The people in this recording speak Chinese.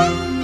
哎。